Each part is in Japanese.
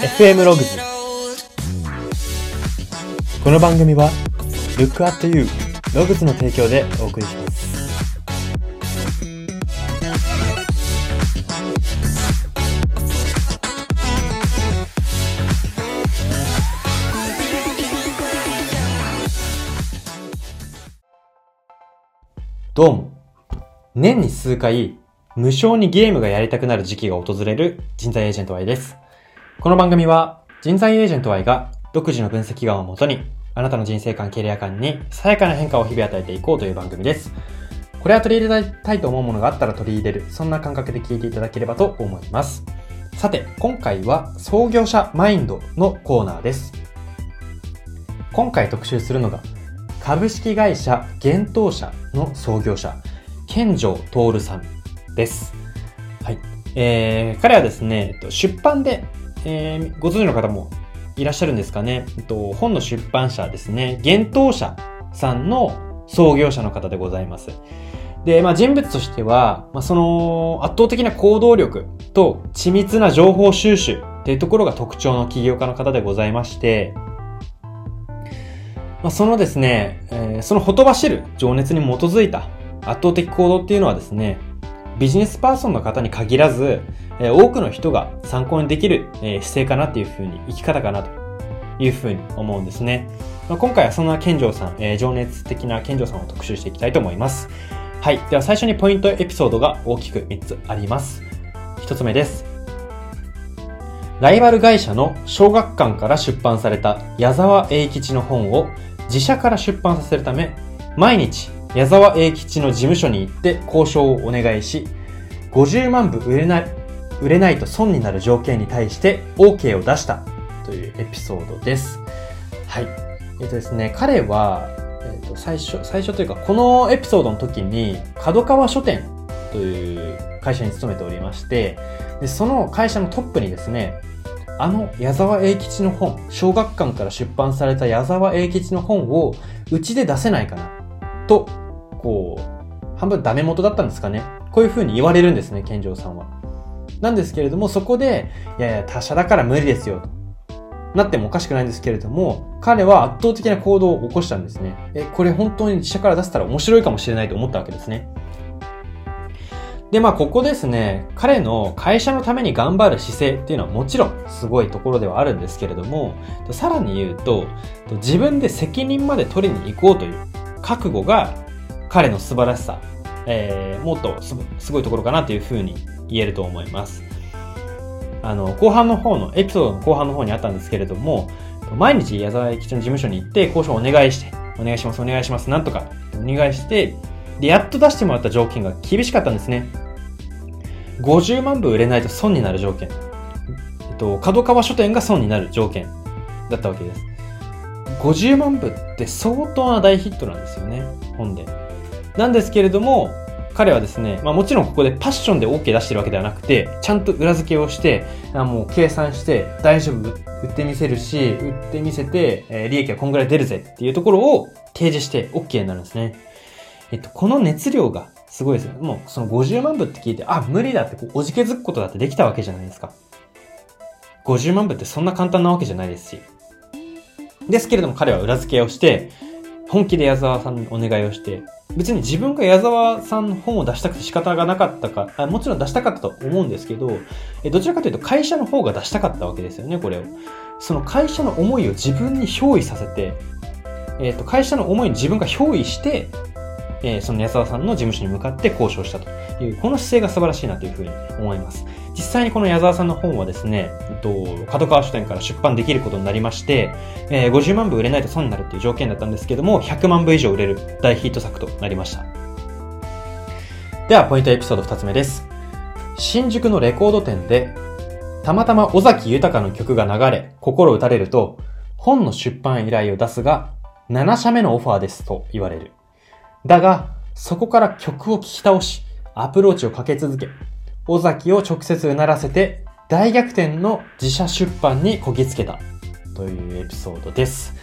FM ログズこの番組は Look at You ログズの提供でお送りします。どうも年に数回無償にゲームがやりたくなる時期が訪れる人材エージェント Y です。この番組は人材エージェント Y が独自の分析眼をもとにあなたの人生観、キャリア観にさやかな変化を日々与えていこうという番組です。これは取り入れたいと思うものがあったら取り入れる、そんな感覚で聞いていただければと思います。さて、今回は創業者マインドのコーナーです。今回特集するのが株式会社幻冬社の創業者、健城徹さんです。はい。えー、彼はですね、出版で、えー、ご存知の方もいらっしゃるんですかね。えっと、本の出版社ですね、幻冬社さんの創業者の方でございます。で、まあ人物としては、まあその圧倒的な行動力と緻密な情報収集っていうところが特徴の起業家の方でございまして、まあ、そのですね、えーそのほとばしる情熱に基づいた圧倒的行動っていうのはですね、ビジネスパーソンの方に限らず、え多くの人が参考にできる、え姿勢かなっていうふうに、生き方かなというふうに思うんですね。まあ、今回はそんな健城さん、えー情熱的な健城さんを特集していきたいと思います。はい。では最初にポイントエピソードが大きく3つあります。1つ目です。ライバル会社の小学館から出版された矢沢永吉の本を自社から出版させるため、毎日矢沢永吉の事務所に行って交渉をお願いし、50万部売れない、売れないと損になる条件に対して OK を出したというエピソードです。はい。えっ、とですね、彼は、えっ、と、最初、最初というか、このエピソードの時に、角川書店という会社に勤めておりまして、で、その会社のトップにですね、あの矢沢永吉の本、小学館から出版された矢沢永吉の本をうちで出せないかなと、こう、半分ダメ元だったんですかね。こういう風に言われるんですね、健城さんは。なんですけれども、そこで、いやいや、他社だから無理ですよ、と。なってもおかしくないんですけれども、彼は圧倒的な行動を起こしたんですね。え、これ本当に自社から出せたら面白いかもしれないと思ったわけですね。で、まあ、ここですね、彼の会社のために頑張る姿勢っていうのはもちろんすごいところではあるんですけれども、さらに言うと、自分で責任まで取りに行こうという覚悟が彼の素晴らしさ、えー、もっとすごいところかなというふうに言えると思います。あの、後半の方の、エピソードの後半の方にあったんですけれども、毎日矢沢永吉の事務所に行って交渉をお願いして、お願いします、お願いします、なんとかお願いして、で、やっと出してもらった条件が厳しかったんですね。50万部売れないと損になる条件。えっと、角川書店が損になる条件だったわけです。50万部って相当な大ヒットなんですよね、本で。なんですけれども、彼はですね、まあもちろんここでパッションで OK 出してるわけではなくて、ちゃんと裏付けをして、あもう計算して、大丈夫、売ってみせるし、売ってみせて、えー利益はこんぐらい出るぜっていうところを提示して OK になるんですね。えっと、この熱量がすごいですよ。もうその50万部って聞いて、あ、無理だってこうおじけづくことだってできたわけじゃないですか。50万部ってそんな簡単なわけじゃないですし。ですけれども彼は裏付けをして、本気で矢沢さんにお願いをして、別に自分が矢沢さんの本を出したくて仕方がなかったか、あもちろん出したかったと思うんですけど、えどちらかというと会社の方が出したかったわけですよね、これを。その会社の思いを自分に憑依させて、えっ、と、会社の思いに自分が憑依して、えーその矢沢さんの事務所に向かって交渉したという、この姿勢が素晴らしいなというふうに思います。実際にこの矢沢さんの本はですね、えっと、角川書店から出版できることになりまして、えー50万部売れないと損になるっていう条件だったんですけども、100万部以上売れる大ヒット作となりました。では、ポイントエピソード2つ目です。新宿のレコード店で、たまたま尾崎豊の曲が流れ、心打たれると、本の出版依頼を出すが、7社目のオファーですと言われる。だが、そこから曲を聴き倒し、アプローチをかけ続け、尾崎を直接うならせて、大逆転の自社出版にこぎつけた。というエピソードです。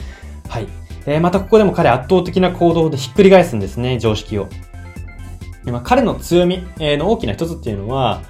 はい。えーまたここでも彼圧倒的な行動でひっくり返すんですね、常識を。でまあ、彼の強みの大きな一つっていうのは、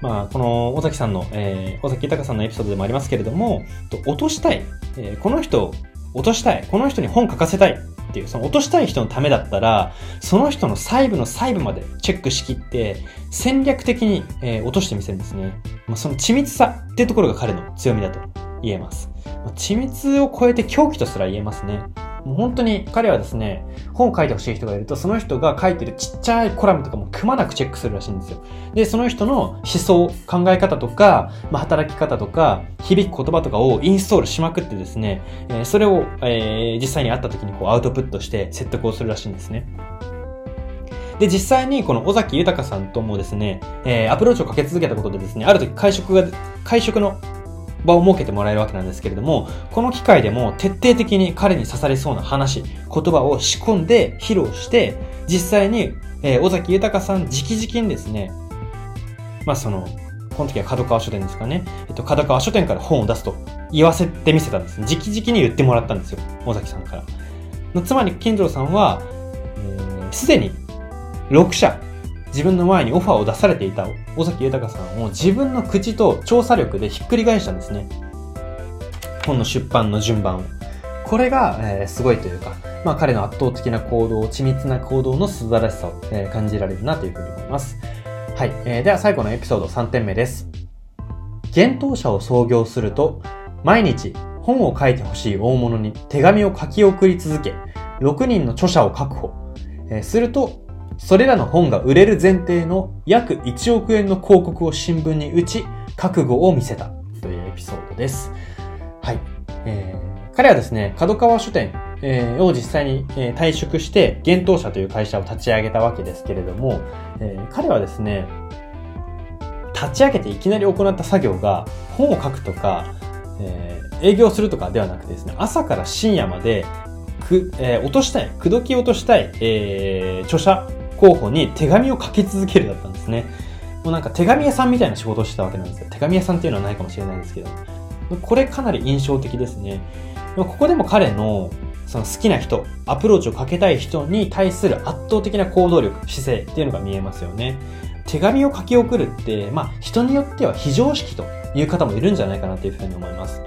まあ、この尾崎さんの、えー、尾崎豊さんのエピソードでもありますけれども、落としたい、えー、この人を落としたい、この人に本書かせたいていう、その落としたい人のためだったら、その人の細部の細部までチェックしきって、戦略的に、えー、落としてみせるんですね。まあ、その緻密さっていうところが彼の強みだと言えます。緻密を超えて狂気とすら言えますね。もう本当に彼はですね、本を書いてほしい人がいると、その人が書いてるちっちゃいコラムとかもくまなくチェックするらしいんですよ。で、その人の思想、考え方とか、まあ、働き方とか、響く言葉とかをインストールしまくってですね、えー、それを、えー、実際に会った時にこうアウトプットして説得をするらしいんですね。で、実際にこの尾崎豊さんともですね、えー、アプローチをかけ続けたことでですね、ある時会食が、会食の場を設けてもらえるわけなんですけれども、この機会でも徹底的に彼に刺されそうな話、言葉を仕込んで披露して、実際に、えー、尾崎豊さん直々にですね、まあその、この時は角川書店ですかね。えっと、角川書店から本を出すと言わせてみせたんです。直々に言ってもらったんですよ。尾崎さんから。つまり、金城さんは、す、えー、で、に6社自分の前にオファーを出されていた尾崎豊さんを自分の口と調査力でひっくり返したんですね。本の出版の順番を。これが、えー、すごいというか、まあ彼の圧倒的な行動、緻密な行動の素晴らしさを、えー、感じられるなというふうに思います。はい。えー、では最後のエピソード3点目です。幻冬舎を創業すると、毎日本を書いてほしい大物に手紙を書き送り続け、6人の著者を確保。えー、すると、それらの本が売れる前提の約1億円の広告を新聞に打ち、覚悟を見せたというエピソードです。はい。えー、彼はですね、角川書店、えー、を実際に、えー、退職して、幻冬社という会社を立ち上げたわけですけれども、えー、彼はですね、立ち上げていきなり行った作業が、本を書くとか、えー、営業するとかではなくてですね、朝から深夜まで、く、えー、落としたい、口説き落としたい、えー、著者候補に手紙を書き続けるだったんですね。もうなんか手紙屋さんみたいな仕事をしてたわけなんですよ。手紙屋さんっていうのはないかもしれないですけど。これかなり印象的ですね。ここでも彼のその好きな人、アプローチをかけたい人に対する圧倒的な行動力、姿勢っていうのが見えますよね。手紙を書き送るって、まあ人によっては非常識という方もいるんじゃないかなというふうに思います。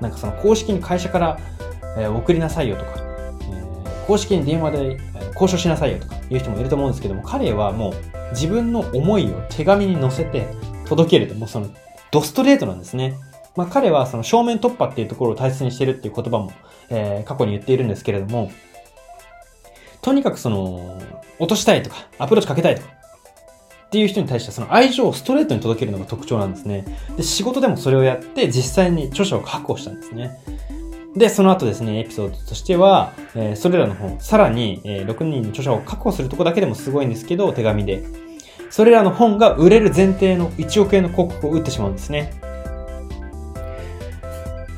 なんかその公式に会社から、え送りなさいよとか、公式に電話で交渉しなさいよとかいう人もいると思うんですけども、彼はもう自分の思いを手紙に載せて届けると、もうそのドストレートなんですね。まあ彼はその正面突破っていうところを大切にしてるっていう言葉も、えー、過去に言っているんですけれども、とにかくその、落としたいとか、アプローチかけたいとか、っていう人に対してその愛情をストレートに届けるのが特徴なんですね。で、仕事でもそれをやって実際に著者を確保したんですね。で、その後ですね、エピソードとしては、えー、それらの本、さらに、えー、6人の著者を確保するとこだけでもすごいんですけど、手紙で。それらの本が売れる前提の1億円の広告を打ってしまうんですね。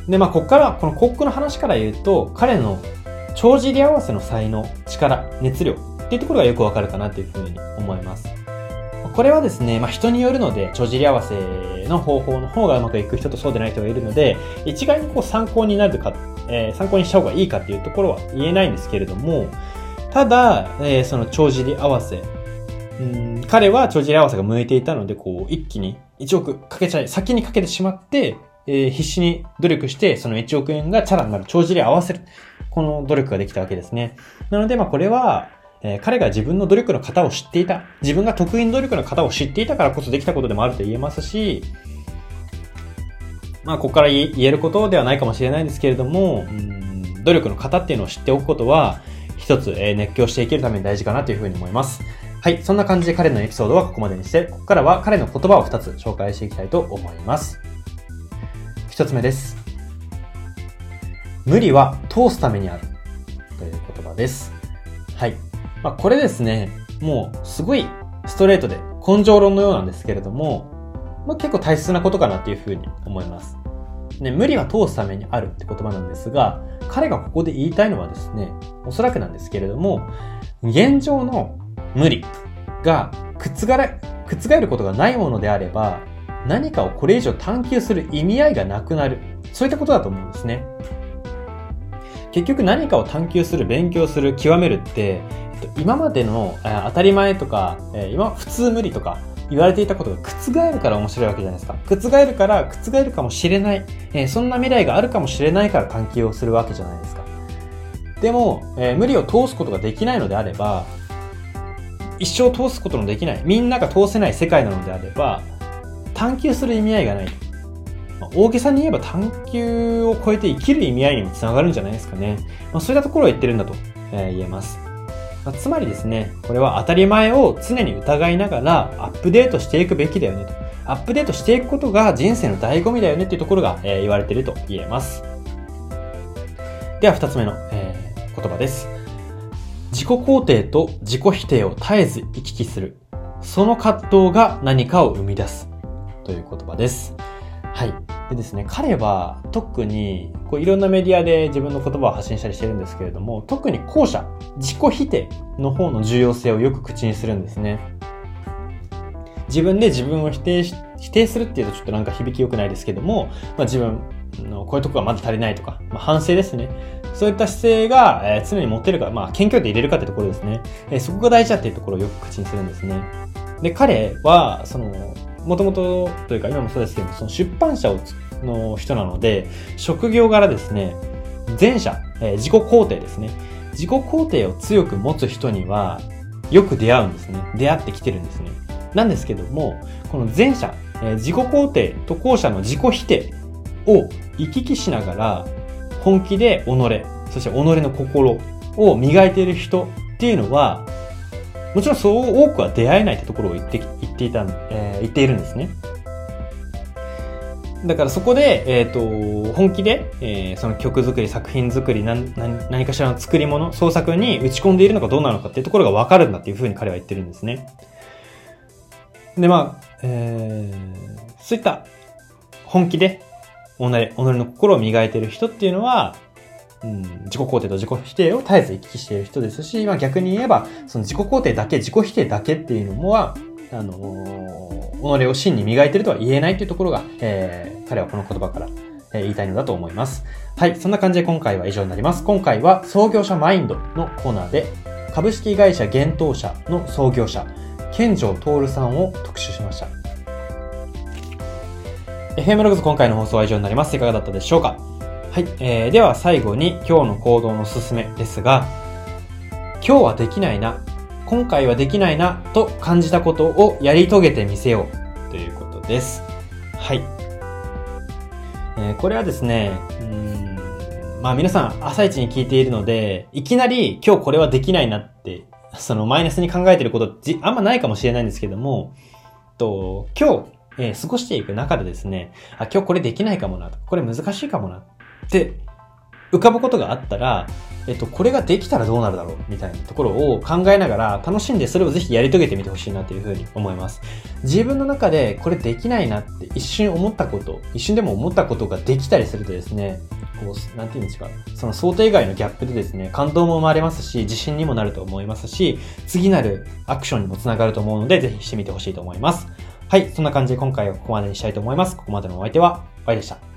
で、まあ、ここから、この広告の話から言うと、彼の帳尻合わせの才能、力、熱量っていうところがよくわかるかなというふうに思います。これはですね、まあ、人によるので、帳尻合わせの方法の方がうまくいく人とそうでない人がいるので、一概にこう参考になるか、えー、参考にした方がいいかっていうところは言えないんですけれども、ただ、えー、その帳尻合わせ、うん、彼は帳尻合わせが向いていたので、こう、一気に1億かけちゃい、先にかけてしまって、えー、必死に努力して、その1億円がチャラになる、帳尻合わせる。この努力ができたわけですね。なので、まあこれは、えー、彼が自分の努力の型を知っていた。自分が得意の努力の型を知っていたからこそできたことでもあると言えますし、まあ、ここから言えることではないかもしれないんですけれども、うん、努力の型っていうのを知っておくことは、一つ、えー、熱狂していけるために大事かなというふうに思います。はい。そんな感じで彼のエピソードはここまでにして、ここからは彼の言葉を二つ紹介していきたいと思います。一つ目です。無理は通すためにある。という言葉です。はい。まあ、これですね、もうすごいストレートで根性論のようなんですけれども、まあ、結構大切なことかなっていうふうに思います。ね、無理は通すためにあるって言葉なんですが、彼がここで言いたいのはですね、おそらくなんですけれども、現状の無理が覆れ、覆ることがないものであれば、何かをこれ以上探求する意味合いがなくなる。そういったことだと思うんですね。結局何かを探求する、勉強する、極めるって、今までのえ当たり前とか、え今、普通無理とか、言われていたことが覆るから面白いわけじゃないですか。覆るから、覆るかもしれない、えー、そんな未来があるかもしれないから探求をするわけじゃないですか。でも、えー、無理を通すことができないのであれば、一生通すことのできない、みんなが通せない世界なのであれば、探求する意味合いがない。まあ、大げさに言えば探求を超えて生きる意味合いにもつながるんじゃないですかね。まあ、そういったところを言ってるんだと、えー、言えます。まあ、つまりですね、これは当たり前を常に疑いながらアップデートしていくべきだよねと。アップデートしていくことが人生の醍醐味だよねっていうところが、えー、言われていると言えます。では二つ目の、えー、言葉です。自己肯定と自己否定を絶えず行き来する。その葛藤が何かを生み出す。という言葉です。でですね、彼は特にこういろんなメディアで自分の言葉を発信したりしてるんですけれども、特に後者、自己否定の方の重要性をよく口にするんですね。自分で自分を否定し、否定するっていうとちょっとなんか響き良くないですけども、まあ、自分のこういうとこがまだ足りないとか、まあ、反省ですね。そういった姿勢が、え、常に持ってるか、まあ、謙虚で入れるかってところですね。え、そこが大事だっていうところをよく口にするんですね。で、彼は、その、もともとというか今もそうですけどその出版社をの人なので、職業柄ですね、前者、えー、自己肯定ですね。自己肯定を強く持つ人には、よく出会うんですね。出会ってきてるんですね。なんですけども、この前者、えー、自己肯定と後者の自己否定を行き来しながら、本気で己、そして己の心を磨いている人っていうのは、もちろんそう多くは出会えないってところを言って、言っていた、え言っているんですね。だからそこで、えっ、ー、と、本気で、えー、その曲作り、作品作り、何、何かしらの作り物、創作に打ち込んでいるのかどうなのかっていうところがわかるんだっていうふうに彼は言ってるんですね。で、まあ、えー、そういった本気で、己、己の心を磨いている人っていうのは、うん、自己肯定と自己否定を絶えず行き来している人ですし、まあ逆に言えば、その自己肯定だけ、自己否定だけっていうのは、あのー、己を真に磨いてるとは言えないというところが、えー、彼はこの言葉から、えー、言いたいのだと思います。はい、そんな感じで今回は以上になります。今回は創業者マインドのコーナーで、株式会社幻冬社の創業者、健城徹さんを特集しました。FM ログズ今回の放送は以上になります。いかがだったでしょうか？はい、えー、では最後に今日の行動のすすめですが、今日はできないな、今回はできないなと感じたことをやり遂げてみせようということです。はい。えー、これはですね、うんまあ皆さん朝一に聞いているので、いきなり今日これはできないなって、そのマイナスに考えてることあんまないかもしれないんですけども、と今日、えー、過ごしていく中でですね、あ、今日これできないかもな、これ難しいかもなって浮かぶことがあったら、えっと、これができたらどうなるだろうみたいなところを考えながら楽しんでそれをぜひやり遂げてみてほしいなというふうに思います。自分の中でこれできないなって一瞬思ったこと、一瞬でも思ったことができたりするとですね、こう、なんていうんですか、その想定外のギャップでですね、感動も生まれますし、自信にもなると思いますし、次なるアクションにもつながると思うので、ぜひしてみてほしいと思います。はい、そんな感じで今回はここまでにしたいと思います。ここまでのお相手は、おいでした。